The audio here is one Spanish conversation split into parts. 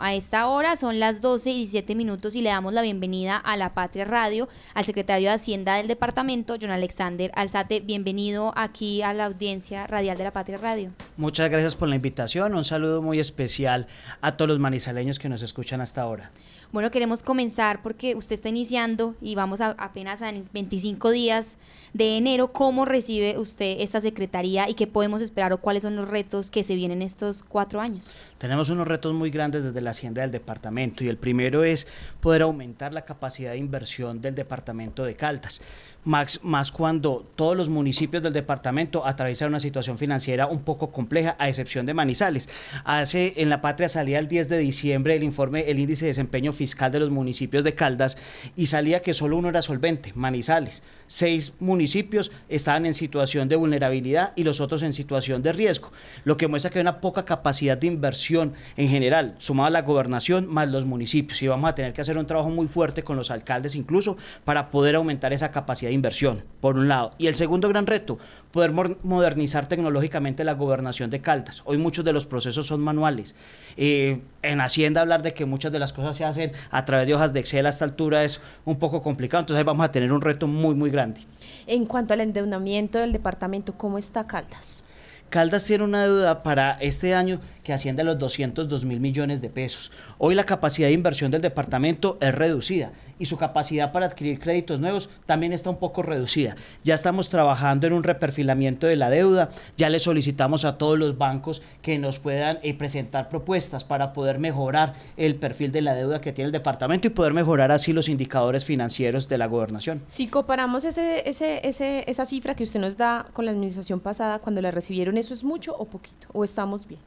a esta hora son las 12 y 17 minutos y le damos la bienvenida a La Patria Radio, al secretario de Hacienda del departamento, John Alexander Alzate. Bienvenido aquí a la audiencia radial de La Patria Radio. Muchas gracias por la invitación. Un saludo muy especial a todos los manizaleños que nos escuchan hasta ahora. Bueno, queremos comenzar porque usted está iniciando y vamos a, apenas a 25 días de enero. ¿Cómo recibe usted esta secretaría y qué podemos esperar o cuáles son los retos que se vienen estos cuatro años? Tenemos unos retos muy grandes desde la Hacienda del departamento y el primero es poder aumentar la capacidad de inversión del departamento de Caldas más, más cuando todos los municipios del departamento atraviesan una situación financiera un poco compleja, a excepción de Manizales. Hace en la patria salía el 10 de diciembre el informe, el índice de desempeño fiscal de los municipios de Caldas y salía que solo uno era solvente, Manizales. Seis municipios estaban en situación de vulnerabilidad y los otros en situación de riesgo, lo que muestra que hay una poca capacidad de inversión en general, sumada a la gobernación más los municipios. Y vamos a tener que hacer un trabajo muy fuerte con los alcaldes incluso para poder aumentar esa capacidad de inversión, por un lado. Y el segundo gran reto, poder modernizar tecnológicamente la gobernación de Caldas. Hoy muchos de los procesos son manuales. Eh, en Hacienda hablar de que muchas de las cosas se hacen a través de hojas de Excel a esta altura es un poco complicado, entonces ahí vamos a tener un reto muy, muy grande. En cuanto al endeudamiento del departamento, ¿cómo está Caldas? Caldas tiene una deuda para este año que asciende a los 202 mil millones de pesos. Hoy la capacidad de inversión del departamento es reducida y su capacidad para adquirir créditos nuevos también está un poco reducida. Ya estamos trabajando en un reperfilamiento de la deuda, ya le solicitamos a todos los bancos que nos puedan eh, presentar propuestas para poder mejorar el perfil de la deuda que tiene el departamento y poder mejorar así los indicadores financieros de la gobernación. Si comparamos ese, ese, ese, esa cifra que usted nos da con la administración pasada cuando la recibieron, ¿eso es mucho o poquito? ¿O estamos bien?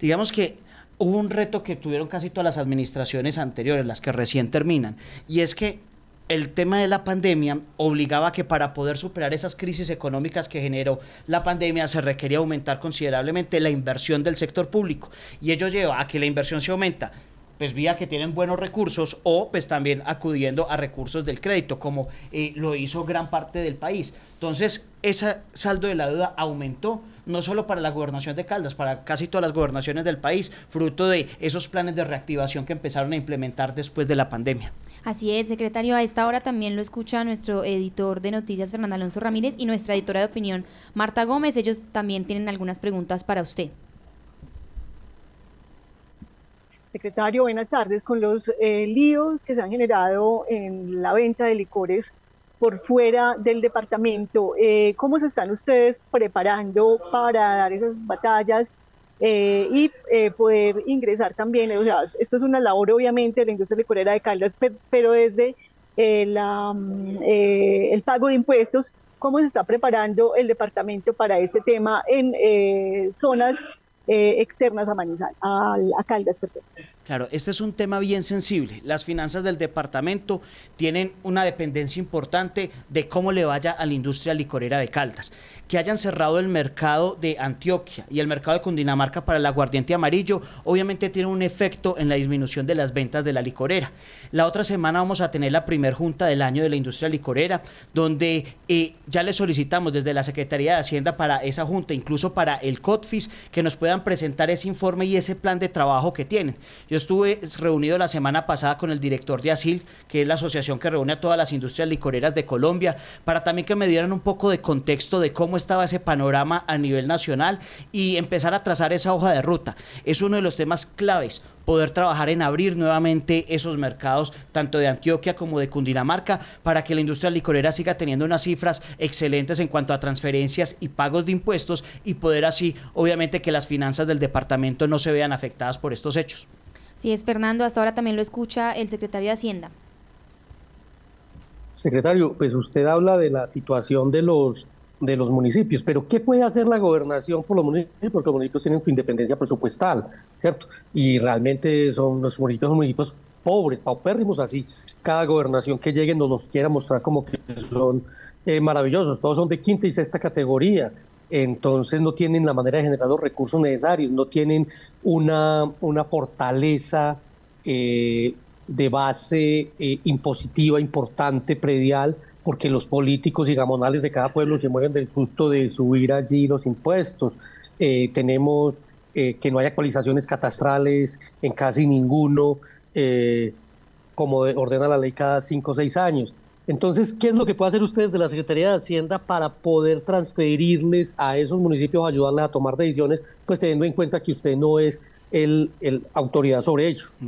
Digamos que hubo un reto que tuvieron casi todas las administraciones anteriores, las que recién terminan, y es que el tema de la pandemia obligaba a que para poder superar esas crisis económicas que generó la pandemia se requería aumentar considerablemente la inversión del sector público y ello lleva a que la inversión se aumenta pues vía que tienen buenos recursos o pues también acudiendo a recursos del crédito, como eh, lo hizo gran parte del país. Entonces, ese saldo de la deuda aumentó, no solo para la gobernación de Caldas, para casi todas las gobernaciones del país, fruto de esos planes de reactivación que empezaron a implementar después de la pandemia. Así es, secretario. A esta hora también lo escucha nuestro editor de noticias, Fernando Alonso Ramírez, y nuestra editora de opinión, Marta Gómez. Ellos también tienen algunas preguntas para usted. Secretario, buenas tardes. Con los eh, líos que se han generado en la venta de licores por fuera del departamento, eh, ¿cómo se están ustedes preparando para dar esas batallas eh, y poder ingresar también? O sea, esto es una labor obviamente de la industria licorera de Caldas, pero desde mm, el pago de impuestos, ¿cómo se está preparando el departamento para este tema en zonas eh, externas a Manizal, a, a Caldas, perdón. Claro, este es un tema bien sensible. Las finanzas del departamento tienen una dependencia importante de cómo le vaya a la industria licorera de Caldas. Que hayan cerrado el mercado de Antioquia y el mercado de Cundinamarca para el aguardiente amarillo, obviamente tiene un efecto en la disminución de las ventas de la licorera. La otra semana vamos a tener la primer junta del año de la industria licorera, donde eh, ya le solicitamos desde la Secretaría de Hacienda para esa junta, incluso para el COTFIS, que nos puedan presentar ese informe y ese plan de trabajo que tienen. Estuve reunido la semana pasada con el director de ASIL, que es la asociación que reúne a todas las industrias licoreras de Colombia, para también que me dieran un poco de contexto de cómo estaba ese panorama a nivel nacional y empezar a trazar esa hoja de ruta. Es uno de los temas claves poder trabajar en abrir nuevamente esos mercados, tanto de Antioquia como de Cundinamarca, para que la industria licorera siga teniendo unas cifras excelentes en cuanto a transferencias y pagos de impuestos y poder así, obviamente, que las finanzas del departamento no se vean afectadas por estos hechos. Sí, es Fernando, hasta ahora también lo escucha el secretario de Hacienda. Secretario, pues usted habla de la situación de los de los municipios, pero ¿qué puede hacer la gobernación por los municipios? Porque los municipios tienen su independencia presupuestal, ¿cierto? Y realmente son los municipios municipios pobres, paupérrimos así. Cada gobernación que llegue nos los quiera mostrar como que son eh, maravillosos, todos son de quinta y sexta categoría entonces no tienen la manera de generar los recursos necesarios, no tienen una, una fortaleza eh, de base eh, impositiva importante, predial, porque los políticos y gamonales de cada pueblo se mueven del susto de subir allí los impuestos. Eh, tenemos eh, que no hay actualizaciones catastrales en casi ninguno, eh, como ordena la ley cada cinco o seis años. Entonces, ¿qué es lo que puede hacer ustedes de la Secretaría de Hacienda para poder transferirles a esos municipios, ayudarles a tomar decisiones, pues teniendo en cuenta que usted no es el, el autoridad sobre ellos?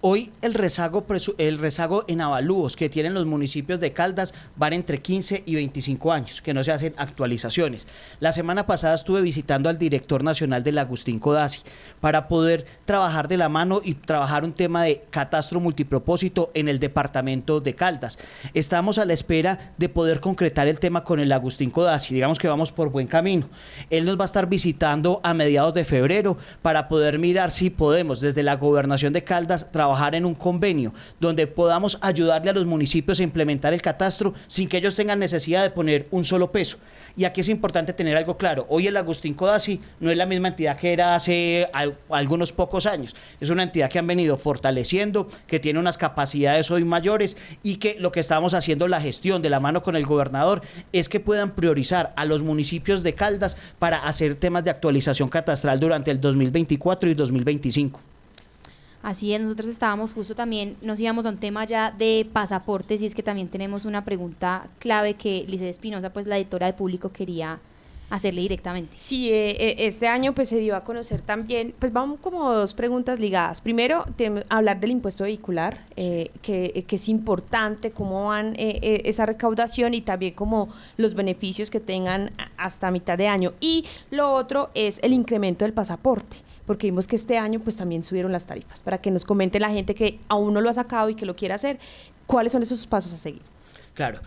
Hoy el rezago, el rezago en avalúos que tienen los municipios de Caldas van entre 15 y 25 años, que no se hacen actualizaciones. La semana pasada estuve visitando al director nacional del Agustín Codazzi para poder trabajar de la mano y trabajar un tema de catastro multipropósito en el departamento de Caldas. Estamos a la espera de poder concretar el tema con el Agustín Codazzi. Digamos que vamos por buen camino. Él nos va a estar visitando a mediados de febrero para poder mirar si podemos desde la gobernación de Caldas trabajar trabajar en un convenio donde podamos ayudarle a los municipios a implementar el catastro sin que ellos tengan necesidad de poner un solo peso. Y aquí es importante tener algo claro. Hoy el Agustín Codazzi no es la misma entidad que era hace algunos pocos años. Es una entidad que han venido fortaleciendo, que tiene unas capacidades hoy mayores y que lo que estamos haciendo la gestión de la mano con el gobernador es que puedan priorizar a los municipios de Caldas para hacer temas de actualización catastral durante el 2024 y 2025. Así es, nosotros estábamos justo también, nos íbamos a un tema ya de pasaportes y es que también tenemos una pregunta clave que Lice Espinosa, pues la editora de público, quería hacerle directamente. Sí, eh, eh, este año pues se dio a conocer también, pues vamos como dos preguntas ligadas. Primero, hablar del impuesto vehicular, eh, que, que, es importante, cómo van esa recaudación y también como los beneficios que tengan hasta mitad de año. Y lo otro es el incremento del pasaporte porque vimos que este año pues también subieron las tarifas, para que nos comente la gente que aún no lo ha sacado y que lo quiere hacer, cuáles son esos pasos a seguir. Claro.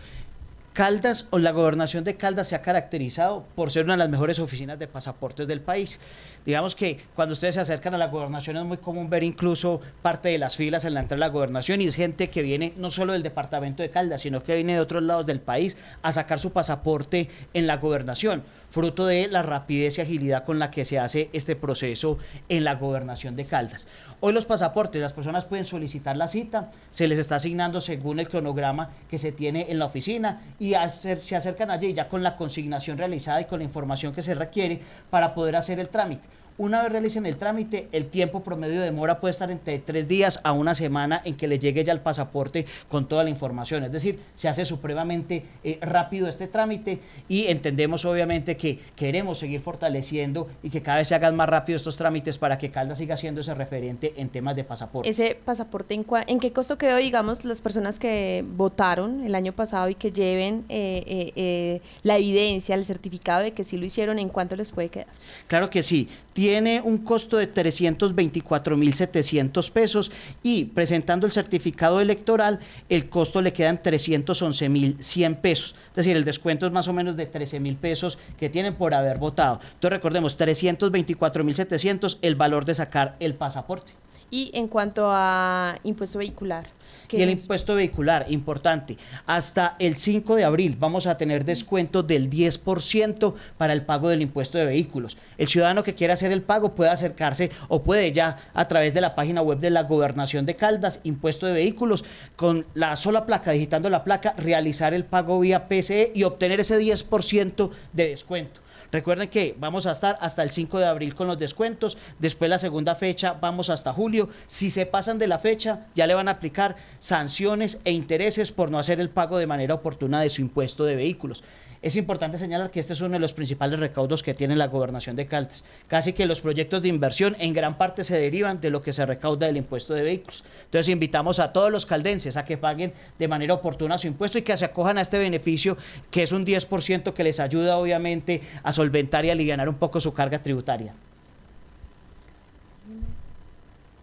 Caldas o la gobernación de Caldas se ha caracterizado por ser una de las mejores oficinas de pasaportes del país. Digamos que cuando ustedes se acercan a la gobernación es muy común ver incluso parte de las filas en la entrada de la gobernación y es gente que viene no solo del departamento de Caldas, sino que viene de otros lados del país a sacar su pasaporte en la gobernación fruto de la rapidez y agilidad con la que se hace este proceso en la gobernación de Caldas. Hoy los pasaportes, las personas pueden solicitar la cita, se les está asignando según el cronograma que se tiene en la oficina y se acercan allí ya con la consignación realizada y con la información que se requiere para poder hacer el trámite. Una vez realicen el trámite, el tiempo promedio de demora puede estar entre tres días a una semana en que le llegue ya el pasaporte con toda la información. Es decir, se hace supremamente eh, rápido este trámite y entendemos obviamente que queremos seguir fortaleciendo y que cada vez se hagan más rápido estos trámites para que Caldas siga siendo ese referente en temas de pasaporte. Ese pasaporte, ¿en, qué costo quedó, digamos, las personas que votaron el año pasado y que lleven eh, eh, la evidencia, el certificado de que sí lo hicieron, en cuánto les puede quedar? Claro que sí tiene un costo de 324.700 pesos y presentando el certificado electoral, el costo le quedan 311.100 pesos. Es decir, el descuento es más o menos de 13.000 pesos que tienen por haber votado. Entonces recordemos, 324.700 el valor de sacar el pasaporte. Y en cuanto a impuesto vehicular. Y el impuesto vehicular, importante, hasta el 5 de abril vamos a tener descuento del 10% para el pago del impuesto de vehículos. El ciudadano que quiera hacer el pago puede acercarse o puede ya a través de la página web de la Gobernación de Caldas, impuesto de vehículos, con la sola placa, digitando la placa, realizar el pago vía PCE y obtener ese 10% de descuento. Recuerden que vamos a estar hasta el 5 de abril con los descuentos, después la segunda fecha vamos hasta julio. Si se pasan de la fecha, ya le van a aplicar sanciones e intereses por no hacer el pago de manera oportuna de su impuesto de vehículos. Es importante señalar que este es uno de los principales recaudos que tiene la gobernación de Caldas. Casi que los proyectos de inversión en gran parte se derivan de lo que se recauda del impuesto de vehículos. Entonces invitamos a todos los caldenses a que paguen de manera oportuna su impuesto y que se acojan a este beneficio que es un 10% que les ayuda obviamente a solventar y aliviar un poco su carga tributaria.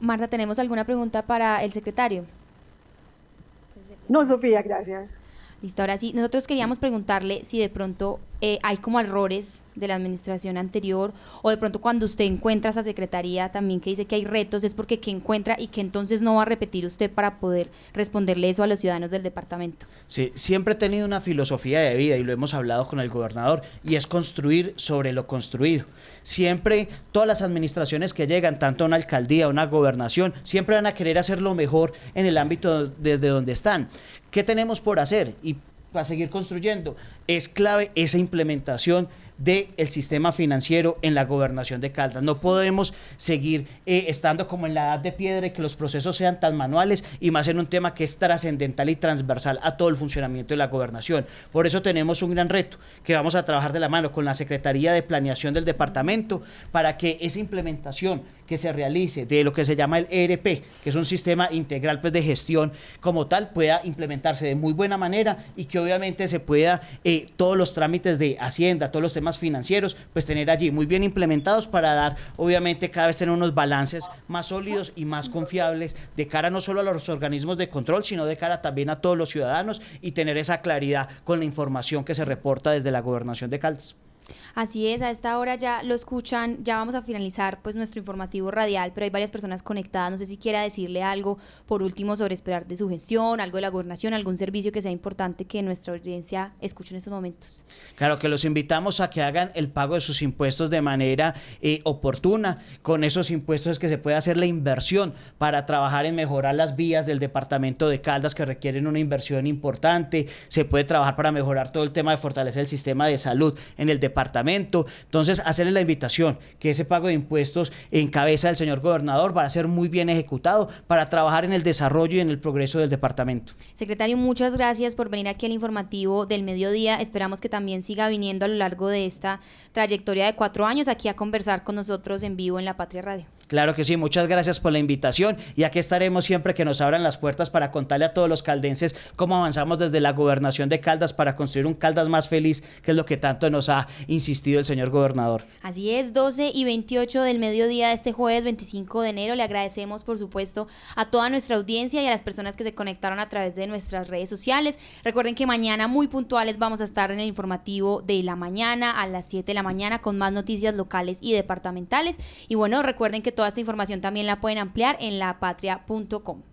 Marta, ¿tenemos alguna pregunta para el secretario? No, Sofía, gracias. Listo, ahora sí, nosotros queríamos preguntarle si de pronto eh, hay como errores de la administración anterior o de pronto cuando usted encuentra esa secretaría también que dice que hay retos, es porque que encuentra y que entonces no va a repetir usted para poder responderle eso a los ciudadanos del departamento. Sí, siempre he tenido una filosofía de vida y lo hemos hablado con el gobernador y es construir sobre lo construido. Siempre todas las administraciones que llegan, tanto una alcaldía, una gobernación, siempre van a querer hacer lo mejor en el ámbito desde donde están. ¿Qué tenemos por hacer? Y para seguir construyendo. es clave esa implementación del sistema financiero en la gobernación de Caldas. No podemos seguir eh, estando como en la edad de piedra y que los procesos sean tan manuales y más en un tema que es trascendental y transversal a todo el funcionamiento de la gobernación. Por eso tenemos un gran reto que vamos a trabajar de la mano con la Secretaría de Planeación del departamento para que esa implementación que se realice de lo que se llama el ERP, que es un sistema integral pues, de gestión como tal, pueda implementarse de muy buena manera y que obviamente se pueda eh, todos los trámites de Hacienda, todos los temas financieros, pues tener allí muy bien implementados para dar, obviamente, cada vez tener unos balances más sólidos y más confiables de cara no solo a los organismos de control, sino de cara también a todos los ciudadanos y tener esa claridad con la información que se reporta desde la gobernación de Caldas. Así es, a esta hora ya lo escuchan, ya vamos a finalizar pues nuestro informativo radial, pero hay varias personas conectadas, no sé si quiera decirle algo por último sobre esperar de su gestión, algo de la gobernación, algún servicio que sea importante que nuestra audiencia escuche en estos momentos. Claro, que los invitamos a que hagan el pago de sus impuestos de manera eh, oportuna, con esos impuestos es que se puede hacer la inversión para trabajar en mejorar las vías del departamento de Caldas que requieren una inversión importante, se puede trabajar para mejorar todo el tema de fortalecer el sistema de salud en el departamento departamento. Entonces, hacerle la invitación que ese pago de impuestos en cabeza del señor gobernador va a ser muy bien ejecutado para trabajar en el desarrollo y en el progreso del departamento. Secretario, muchas gracias por venir aquí al informativo del mediodía. Esperamos que también siga viniendo a lo largo de esta trayectoria de cuatro años aquí a conversar con nosotros en vivo en La Patria Radio. Claro que sí, muchas gracias por la invitación y aquí estaremos siempre que nos abran las puertas para contarle a todos los caldenses cómo avanzamos desde la gobernación de Caldas para construir un Caldas más feliz, que es lo que tanto nos ha insistido el señor gobernador. Así es, 12 y 28 del mediodía de este jueves 25 de enero. Le agradecemos, por supuesto, a toda nuestra audiencia y a las personas que se conectaron a través de nuestras redes sociales. Recuerden que mañana, muy puntuales, vamos a estar en el informativo de la mañana a las 7 de la mañana con más noticias locales y departamentales. Y bueno, recuerden que toda esta información también la pueden ampliar en lapatria.com.